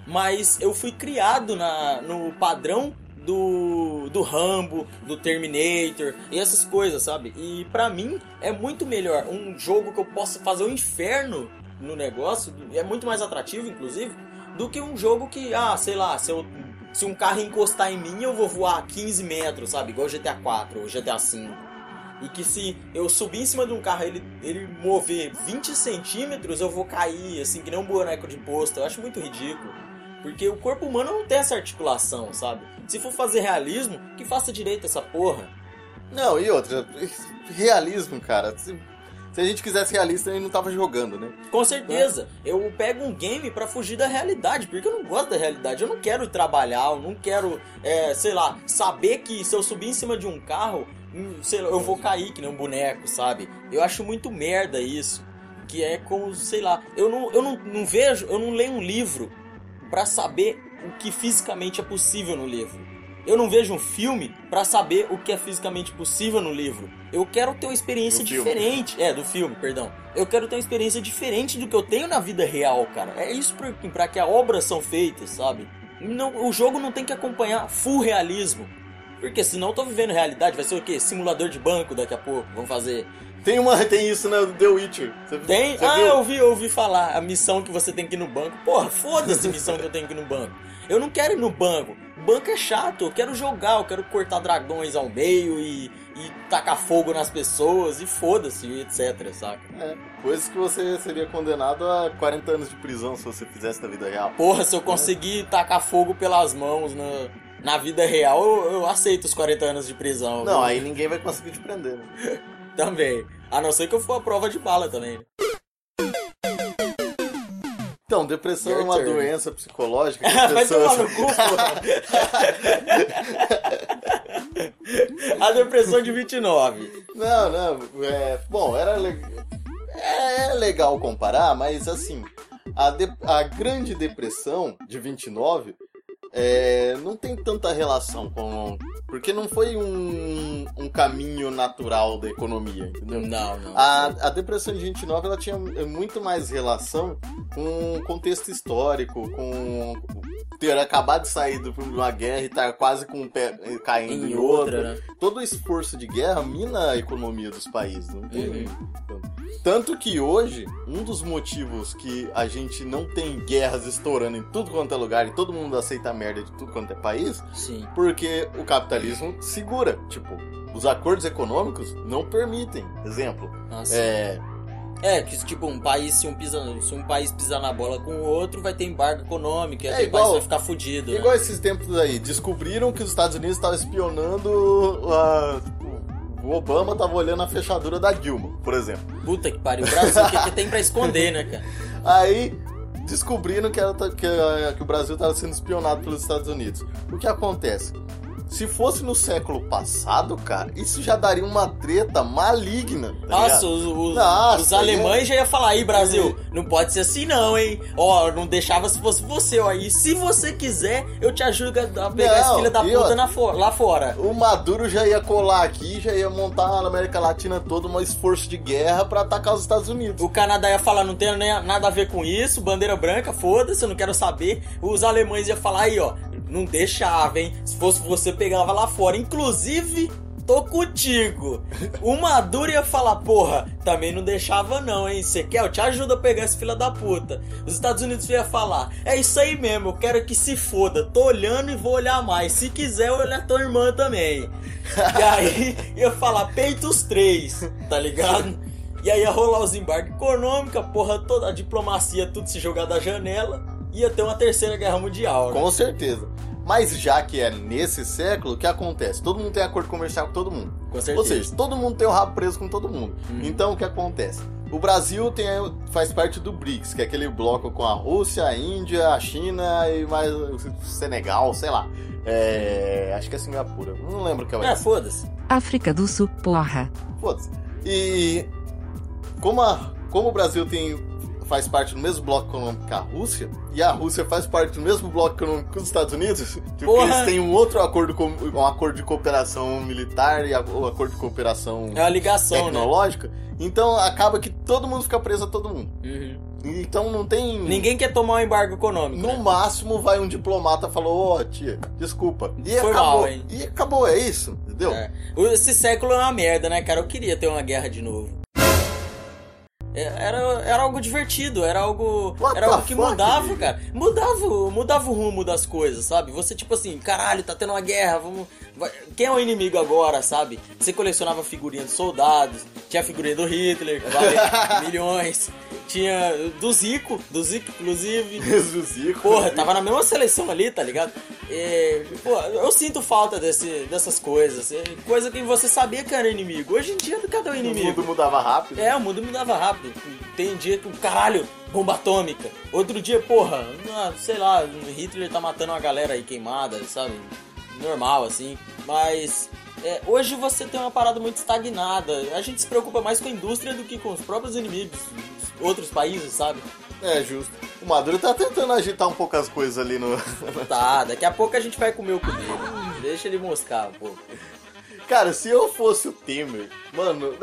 mas eu fui criado na, no padrão do, do Rambo, do Terminator e essas coisas, sabe? E pra mim é muito melhor um jogo que eu possa fazer o inferno no negócio, é muito mais atrativo, inclusive, do que um jogo que, ah, sei lá, se, eu, se um carro encostar em mim eu vou voar 15 metros, sabe? Igual GTA 4 ou GTA 5. E que se eu subir em cima de um carro ele, ele mover 20 centímetros, eu vou cair, assim, que nem um boneco de posto. Eu acho muito ridículo. Porque o corpo humano não tem essa articulação, sabe? Se for fazer realismo, que faça direito essa porra. Não, e outra, realismo, cara. Se, se a gente quisesse realista, a gente não tava jogando, né? Com certeza, eu pego um game pra fugir da realidade, porque eu não gosto da realidade. Eu não quero trabalhar, eu não quero, é, sei lá, saber que se eu subir em cima de um carro, hum, sei lá, eu vou cair que nem um boneco, sabe? Eu acho muito merda isso. Que é como, sei lá, eu não, eu não, não vejo, eu não leio um livro pra saber o que fisicamente é possível no livro. Eu não vejo um filme pra saber o que é fisicamente possível no livro. Eu quero ter uma experiência Do filme. diferente. É, do filme, perdão. Eu quero ter uma experiência diferente do que eu tenho na vida real, cara. É isso pra, pra que as obras são feitas, sabe? Não, o jogo não tem que acompanhar full realismo. Porque senão eu tô vivendo realidade. Vai ser o quê? Simulador de banco daqui a pouco. Vamos fazer. Tem, uma, tem isso no The Witcher. Você- Tem? você ah, viu? eu ouvi, eu ouvi falar. A missão que você tem que ir no banco. Porra, foda-se a missão que eu tenho que ir no banco. Eu não quero ir no banco. Banco é chato. Eu quero jogar. Eu quero cortar dragões ao meio e, e tacar fogo nas pessoas. E foda-se, etc, saca? É, coisas que você seria condenado a 40 anos de prisão se você fizesse na vida real. Porra, se eu conseguir tacar fogo pelas mãos na, na vida real, eu, eu aceito os 40 anos de prisão. Não, viu? aí ninguém vai conseguir te prender, né? Também. A não ser que eu for a prova de bala também. né? Então, depressão é Your uma turn. doença psicológica que as Vai tomar no cu. A depressão de 29. Não, não, é... Bom, era le- é legal comparar, mas assim, a, de- a grande depressão de 29 é, não tem tanta relação com... Porque não foi um, um caminho natural da economia, entendeu? Não, não. A, a depressão de 29 ela tinha muito mais relação com o contexto histórico, com ter acabado de sair de uma guerra e estar quase com um pé eh, caindo em, Em outra. outra, né? Todo o esforço de guerra mina a economia dos países. Não tem Uhum. Tanto que hoje, um dos motivos que a gente não tem guerras estourando em tudo quanto é lugar e todo mundo aceita a merda de tudo quanto é país, Sim. porque o capitalismo segura. Tipo, os acordos econômicos não permitem. Exemplo, Nossa. é, É, que tipo, um país, se um, pisa, se um país pisar na bola com o outro, vai ter embargo econômico, e É igual- país vai ficar fudido. né? igual esses tempos aí, descobriram que os Estados Unidos estavam espionando a, tipo, o Obama tava olhando a fechadura da Dilma, por exemplo. Puta que pariu. O Brasil, o que, que tem pra esconder, né, cara? Aí descobriram que, era, que, que o Brasil estava sendo espionado pelos Estados Unidos. O que acontece? Se fosse no século passado, cara, isso já daria uma treta maligna. tá Nossa, os, os- Nossa, os alemães já iam falar aí, Brasil, É. não pode ser assim não, hein? Ó, não deixava se fosse você, ó. E se você quiser, eu te ajudo a pegar esse Não, filho da puta fo- lá fora. O Maduro já ia colar aqui, já ia montar na América Latina todo um esforço de guerra pra atacar os Estados Unidos. O Canadá ia falar, não tem nada a ver com isso, bandeira branca, foda-se, eu não quero saber. Os alemães iam falar aí, ó, não deixava, hein? Se fosse você, pegava lá fora. Inclusive, tô contigo. O Maduro ia falar, porra, também não deixava não, hein? Você quer? Eu te ajudo a pegar esse filho da puta. Os Estados Unidos ia falar, é isso aí mesmo, eu quero que se foda. Tô olhando e vou olhar mais. Se quiser, eu olhar tua irmã também. E aí, ia falar, peita os três, tá ligado? E aí ia rolar os embargos econômicos, a porra toda, a diplomacia, tudo se jogar da janela. Ia ter uma terceira guerra mundial, né? Com certeza. Mas já que é nesse século, o que acontece? Todo mundo tem acordo comercial com todo mundo. Com certeza. Ou seja, todo mundo tem o rabo preso com todo mundo. Então o que acontece? O Brasil tem, faz parte do BRICS, que é aquele bloco com a Rússia, a Índia, a China e mais o Senegal, sei lá. É, acho que é Singapura. Não lembro o que é. É, foda-se. África do Sul, porra. Foda-se. E como, a- como o Brasil tem, faz parte do mesmo bloco econômico que a Rússia, e a Rússia faz parte do mesmo bloco econômico que os Estados Unidos, porque Porra. eles têm um outro acordo, com, um acordo de cooperação militar e o acordo de cooperação É ligação, né? tecnológica, então acaba que todo mundo fica preso a todo mundo. Uhum. Então não tem. Ninguém quer tomar um embargo econômico. No né? máximo vai um diplomata e falou, ó, tia, desculpa. E Foi acabou. mal, hein? E acabou, é isso, entendeu? É. Esse século é uma merda, né, cara? Eu queria ter uma guerra de novo. É, Era, era algo divertido, era algo. What era algo que fuck, mudava, dude? cara. Mudava, mudava o rumo das coisas, sabe? Você, tipo assim, caralho, tá tendo uma guerra, vamos. vai- Quem é o inimigo agora, sabe? Você colecionava figurinha de soldados, tinha a figurinha do Hitler, que vale milhões. Tinha do Zico, do Zico, inclusive. Jesus, Zico. Porra, tava na mesma seleção ali, tá ligado? E, pô, eu sinto falta desse, dessas coisas. É Coisa que você sabia que era inimigo. Hoje em dia, cadê o O inimigo? mundo mudava rápido. É, o mundo mudava rápido. Tem dia que, caralho, bomba atômica. Outro dia, porra, sei lá, Hitler tá matando uma galera aí queimada, sabe? Normal, assim. Mas é, hoje você tem uma parada muito estagnada. A gente se preocupa mais com a indústria do que com os próprios inimigos, os outros países, sabe? É, justo. O Maduro tá tentando agitar um pouco as coisas ali no. Tá, daqui a pouco a gente vai comer o cu dele. Deixa ele moscar um pouco. Cara, se eu fosse o Temer, mano,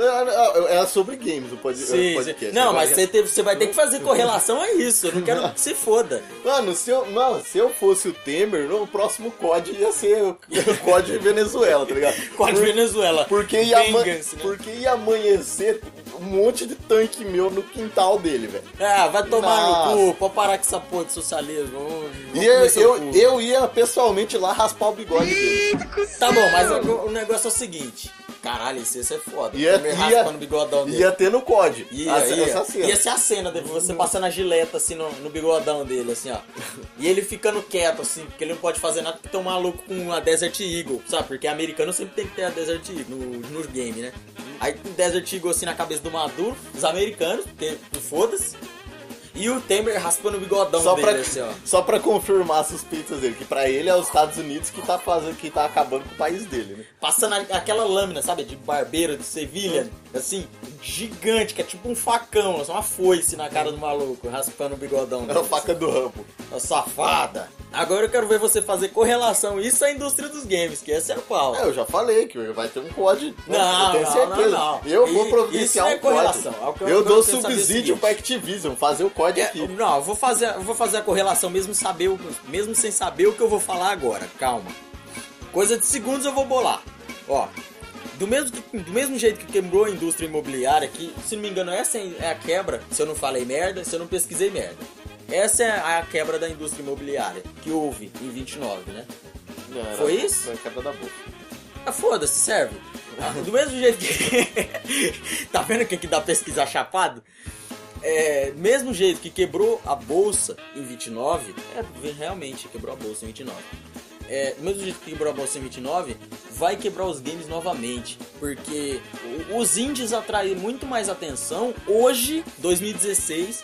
era sobre games o pod- Sim, podcast. sim. Não, Agora- mas você, teve- você vai ter que fazer correlação a isso. Eu não quero que se foda. Mano, se eu, não, se eu fosse o Temer, no próximo COD ia ser o o COD Venezuela, tá ligado? De Por- Venezuela. Porque ia, né? porque ia amanhecer um monte de tanque meu no quintal dele, velho. Ah, vai tomar Nossa. no cu. Pode parar com essa porra de socialismo. Vamos- E eu, eu, eu ia pessoalmente lá raspar o bigode dele. Tá bom, mas o, o negócio é o seguinte. Caralho, esse, esse é foda. Ia, ia, raspando o bigodão dele. ia ter no COD. Ia, essa, ia. essa cena. Ia ser a cena de você passando a gileta assim no, no bigodão dele, assim, ó. E ele ficando quieto, assim, porque ele não pode fazer nada porque tem um maluco com a Desert Eagle, sabe? Porque americano sempre tem que ter a Desert Eagle no, no game, né? Aí tem Desert Eagle assim na cabeça do Maduro, os americanos, porque foda-se. E o Temer raspando o bigodão Só dele, pra, assim, ó. só pra confirmar as suspeitas dele, que pra ele é os Estados Unidos que tá fazendo, que tá acabando com o país dele, né? Passando a- aquela lâmina, sabe, de barbeiro de Sevilha, assim, gigante, que é tipo um facão, assim, uma foice na cara do maluco, raspando o bigodão É dele. a faca do Rambo. Ô, safada! Agora eu quero ver você fazer correlação isso à indústria dos games, que é o pau. É, eu já falei que vai ter um COD. né? Não, eu tenho não, certeza. não, não. Eu vou providenciar isso é um COD. correlação. É o que eu- Eu dou o subsídio pra Activision fazer o COD É, aqui. não, eu vou fazer, eu vou fazer a correlação mesmo saber, o- mesmo sem saber o que eu vou falar agora. Calma. Coisa de segundos eu vou bolar. Ó, do mesmo, do mesmo jeito que quebrou a indústria imobiliária, que, se não me engano, essa é a quebra, se eu não falei merda, se eu não pesquisei merda. Essa é a quebra da indústria imobiliária que houve em 29, né? Não, era- Foi isso? Foi a quebra da bolsa. Ah, foda-se, serve. Ah, Do mesmo jeito que. tá vendo que, que dá pesquisar chapado? É, mesmo jeito que quebrou a bolsa em 29, é, realmente quebrou a bolsa em 29. É, do mesmo jeito que quebrou a bolsa em 29, vai quebrar os games novamente. Porque os indies atraem muito mais atenção hoje, 2016,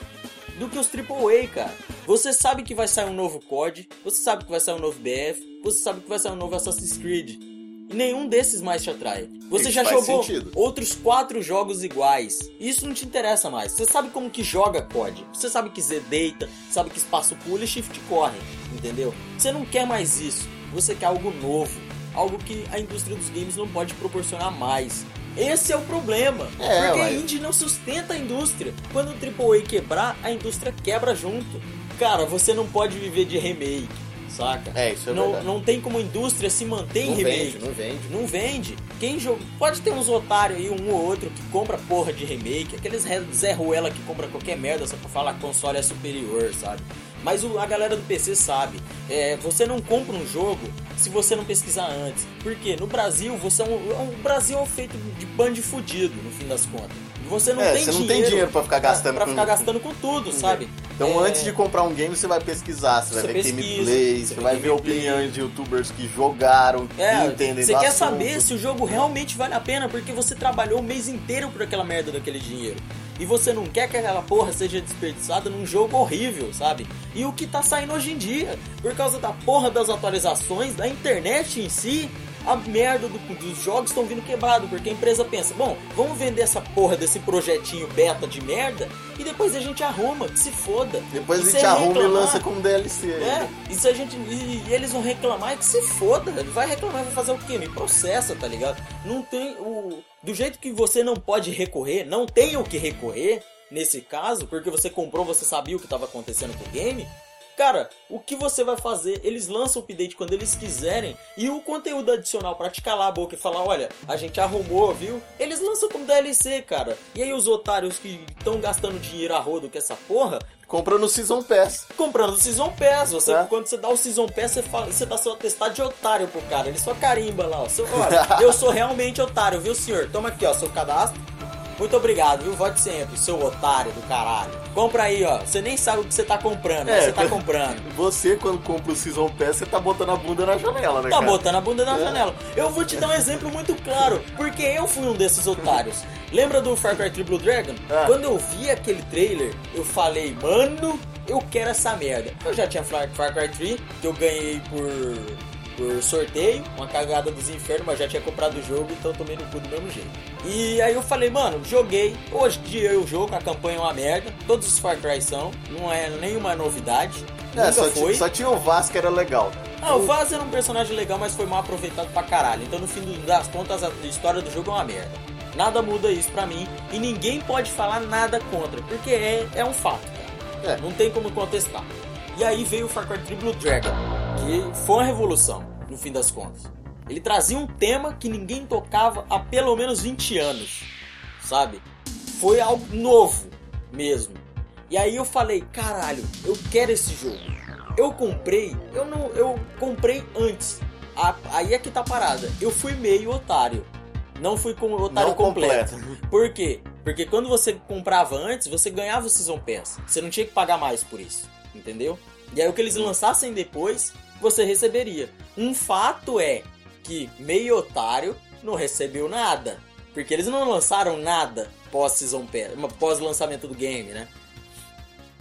do que os AAA, cara. Você sabe que vai sair um novo COD, você sabe que vai sair um novo BF, você sabe que vai sair um novo Assassin's Creed. E nenhum desses mais te atrai. Você Isso já jogou sentido. outros quatro jogos iguais. Isso não te interessa mais. Você sabe como que joga COD. Você sabe que Z deita, sabe que espaço pula e shift corre. Entendeu? Você não quer mais isso. Você quer algo novo. Algo que a indústria dos games não pode proporcionar mais. Esse é o problema. É, porque a indie não sustenta a indústria. Quando o AAA quebrar, a indústria quebra junto. Cara, você não pode viver de remake, saca? É, isso é não, verdade. não tem como a indústria se manter em Não remake. vende, não vende. Não vende. Quem joga. Pode ter uns otários aí, um ou outro, que compra porra de remake. Aqueles Zé Ruela que compra qualquer merda só pra falar que console é superior, sabe? Mas o- a galera do PC sabe. É, você não compra um jogo se você não pesquisar antes. Porque no Brasil, você é um, é o Brasil é feito de bando de fudido, no fim das contas. Você não É, tem você não dinheiro. tem dinheiro pra ficar gastando pra com- ficar gastando com tudo, sabe? Então, É, antes de comprar um game, você vai pesquisar, você vai Você ver pesquisa, gameplay, você você vai ver opiniões de youtubers que jogaram, que É, entendem você quer assunto. saber se o jogo realmente vale a pena porque você trabalhou o mês inteiro por aquela merda daquele dinheiro. E você não quer que aquela porra seja desperdiçada num jogo horrível, sabe? E o que tá saindo hoje em dia, por causa da porra das atualizações, da internet em si, a merda do- dos jogos estão vindo quebrado, porque a empresa pensa, bom, vamos vender essa porra desse projetinho beta de merda e depois a gente arruma, que se foda. Depois E a gente arruma e lança como DLC. é, e se a gente. E, e eles vão reclamar, é que se foda, velho. Vai reclamar, vai fazer o quê? Me processa, tá ligado? Não tem. O, do jeito que você não pode recorrer, não tem o que recorrer, nesse caso, porque você comprou, você sabia o que tava acontecendo com o game. Cara, o que você vai fazer? Eles lançam o update quando eles quiserem e o conteúdo adicional pra te calar a boca e falar: olha, a gente arrumou, viu? Eles lançam como DLC, cara. E aí os otários que estão gastando dinheiro a rodo com essa porra Compra no Season Pass. comprando o Season Pass. Você, É. Quando você dá o Season Pass, você, fala, você dá seu atestado de otário pro cara. Ele só carimba lá, ó. Seu, olha, eu sou realmente otário, viu, senhor? Toma aqui, ó, seu cadastro. Muito obrigado, viu? Vote sempre, seu otário do caralho. Compra aí, ó. Você nem sabe o que você tá comprando, É, você tá comprando. Você, quando compra o Season Pass, você tá botando a bunda na janela, né, Tá cara? botando a bunda na É. janela. Eu vou te dar um exemplo muito claro, porque eu fui um desses otários. Lembra do Far Cry 3 Blue Dragon? Ah. Quando eu vi aquele trailer, eu falei, mano, eu quero essa merda. Eu já tinha Far Cry 3, que eu ganhei por, por sorteio, uma cagada dos infernos, mas já tinha comprado o jogo, então tomei no cu do mesmo jeito. E aí eu falei, mano, joguei. Hoje dia eu jogo, a campanha é uma merda. Todos os Far Cry são, não é nenhuma novidade. É, só, foi. tinha, só tinha o Vasco que era legal. Ah, o Vaz era um personagem legal, mas foi mal aproveitado pra caralho. Então, no fim das contas, a história do jogo é uma merda. Nada muda isso pra mim e ninguém pode falar nada contra, porque é, é um fato, cara. É. Não tem como contestar. E aí veio o Far Cry 3 Blue Dragon, que foi uma revolução, no fim das contas. Ele trazia um tema que ninguém tocava há pelo menos 20 anos, sabe? Foi algo novo mesmo. E aí eu falei, caralho, eu quero esse jogo. Eu comprei, eu não, eu comprei antes. A- aí é que tá parada. Eu fui meio otário. Não fui com otário Não completo. completo. Por quê? Porque quando você comprava antes, você ganhava o Season Pass. Você não tinha que pagar mais por isso. Entendeu? E aí o que eles lançassem depois, você receberia. Um fato é que meio otário não recebeu nada. Porque eles não lançaram nada pós Season Pass, pós lançamento do game, né?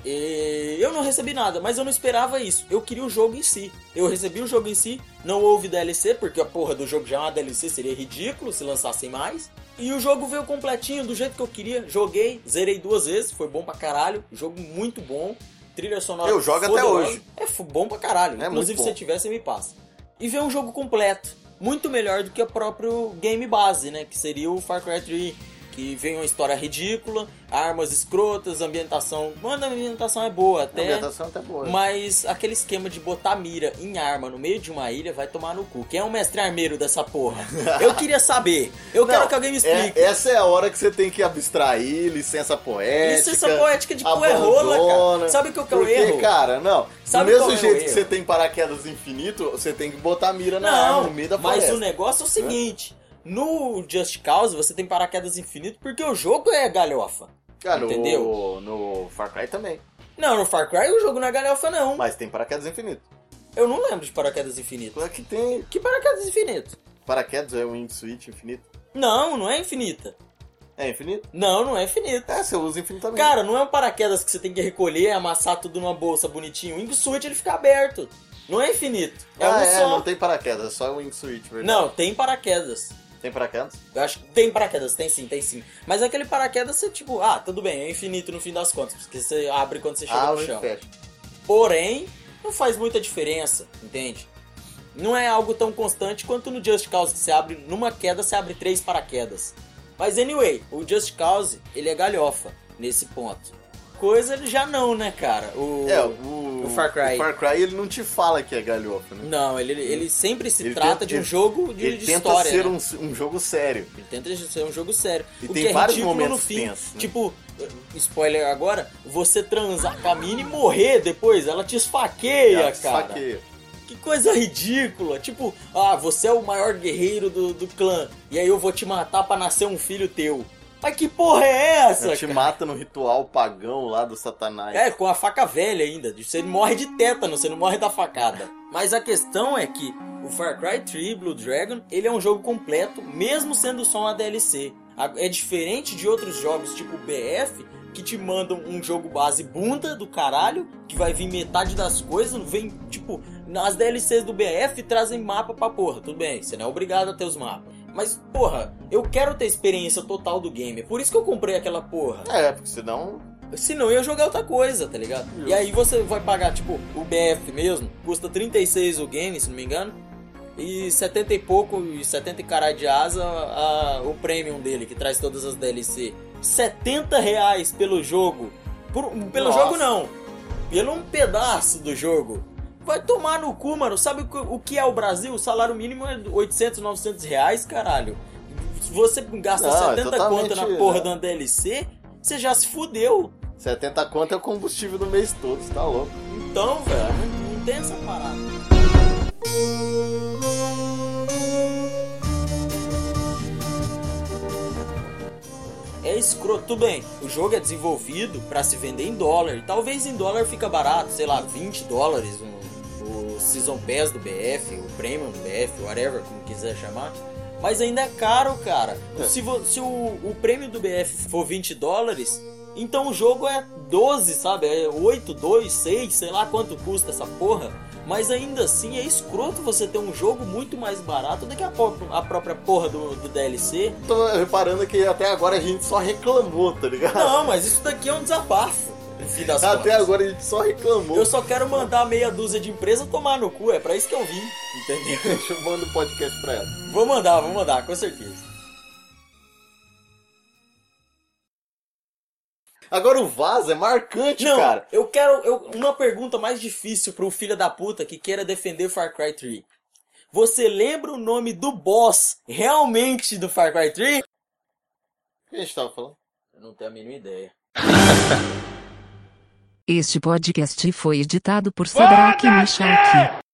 E eu não recebi nada, mas eu não esperava isso. Eu queria o jogo em si. Eu recebi o jogo em si, não houve DLC, porque a porra do jogo já é uma DLC, seria ridículo se lançassem mais. E o jogo veio completinho, do jeito que eu queria. Joguei, zerei duas vezes, foi bom pra caralho. Jogo muito bom. Trilha sonora Eu jogo até hoje. É bom pra caralho. É Inclusive, se tiver, você me passa. E veio um jogo completo. Muito melhor do que o próprio game base, né? Que seria o Far Cry 3. Que vem uma história ridícula, armas escrotas, ambientação. Mano, a ambientação é boa A até. ambientação tá boa. Mas aquele esquema de botar mira em arma no meio de uma ilha vai tomar no cu. Quem é o mestre armeiro dessa porra? Eu queria saber. Eu Não, quero que alguém me explique. é- essa é a hora que você tem que abstrair, licença poética. Licença poética de cu é rola, cara. Sabe o que é o que é Porque, erro? cara, não. Sabe do mesmo é jeito que erro? você tem paraquedas infinito, você tem que botar a mira na arma, Não, no meio da mas floresta. o negócio é o seguinte. No Just Cause você tem paraquedas infinito porque o jogo é galhofa. Cara, entendeu? no, no Far Cry também. Não, no Far Cry o jogo não é galhofa não. Mas tem paraquedas infinito. Eu não lembro de paraquedas infinito. Claro que tem. Que paraquedas infinito? Paraquedas é um wingsuit infinito. Não, não é infinita. É infinito? Não, não é infinita. É, você usa infinitamente. Cara, não é um paraquedas que você tem que recolher e amassar tudo numa bolsa bonitinho. O wingsuit ele fica aberto. Não é infinito. É ah, um é, só. não tem paraquedas, é só wingsuit, verdade? Não, tem paraquedas. Tem paraquedas? Eu acho que tem paraquedas, tem sim, tem sim. Mas aquele paraquedas você, tipo, ah, tudo bem, é infinito no fim das contas, porque você abre quando você chega Ah, no chão. fecha. Porém, não faz muita diferença, entende? Não é algo tão constante quanto no Just Cause, que você abre, numa queda, você abre três paraquedas. Mas anyway, o Just Cause, ele é galhofa nesse ponto. Coisa, ele já não, né, cara? O, É, o, o Far Cry. o Far Cry ele não te fala que é galhofa, né? Não, ele, ele sempre se Ele trata tenta- de um jogo de, Ele de tenta história. ser né? um, um jogo sério. Ele tenta ser um jogo sério. E o tem que é vários ridículo no momentos fim. tensos, né? Tipo, spoiler agora, você transar com a mina e morrer depois, ela te esfaqueia, Ela cara. saqueia. Que coisa ridícula. Tipo, ah, você é o maior guerreiro do, do clã. E aí eu vou te matar pra nascer um filho teu. Mas que porra é essa, Ela te cara? mata no ritual pagão lá do satanás. É, com a faca velha ainda. Você morre de tétano, você não morre da facada. Mas a questão é que o Far Cry 3 Blue Dragon, ele é um jogo completo, mesmo sendo só uma DLC. É diferente de outros jogos tipo BF, que te mandam um jogo base bunda do caralho, que vai vir metade das coisas, vem, tipo, nas DLCs do BF trazem mapa pra porra. Tudo bem, você não é obrigado a ter os mapas. Mas, porra, eu quero ter experiência total do game. É por isso que eu comprei aquela porra. É, porque senão. Senão eu ia jogar outra coisa, tá ligado? E aí você vai pagar, tipo, o BF mesmo, custa 36 o game, se não me engano. E 70 e pouco, e 70 e caralho de asa, a- o premium dele, que traz todas as DLC. 70 reais pelo jogo. Por- pelo Nossa. jogo não. Pelo um pedaço do jogo. Vai tomar no cu, mano. Sabe o que- é o Brasil? O salário mínimo é 800, 900 reais, caralho. Se você gasta Não, é 70 totalmente, conto na porra né? de uma DLC, você já se fudeu. 70 conto é o combustível do mês todo, você tá louco. Então, velho, não, tem essa parada. É escroto, tudo bem. O jogo é desenvolvido pra se vender em dólar. Talvez em dólar fica barato, sei lá, 20 dólares o, o Season Pass do BF, o Premium do BF, whatever, como quiser chamar. Mas ainda é caro, cara. É. Se, se o, o prêmio do BF for 20 dólares, então o jogo é 12, sabe? É 8, 2, 6, sei lá quanto custa essa porra. Mas ainda assim é escroto você ter um jogo muito mais barato do que a, a própria porra do, do DLC. Tô reparando que até agora a gente só reclamou, tá ligado? Não, mas isso daqui é um desabafo. No fim das Até contas. agora a gente só reclamou. Eu só quero mandar meia dúzia de empresa tomar no cu, é pra isso que eu vim, entendeu? Deixa eu mandar um podcast pra ela. Vou mandar, vou mandar, com certeza. Agora o Vaza é marcante, Não, cara. eu quero eu- uma pergunta mais difícil pro filho da puta que queira defender Far Cry 3. Você lembra o nome do boss realmente do Far Cry 3? O que a gente tava falando? Eu não tenho a mínima ideia. Este podcast foi editado por Sadraque Michalki.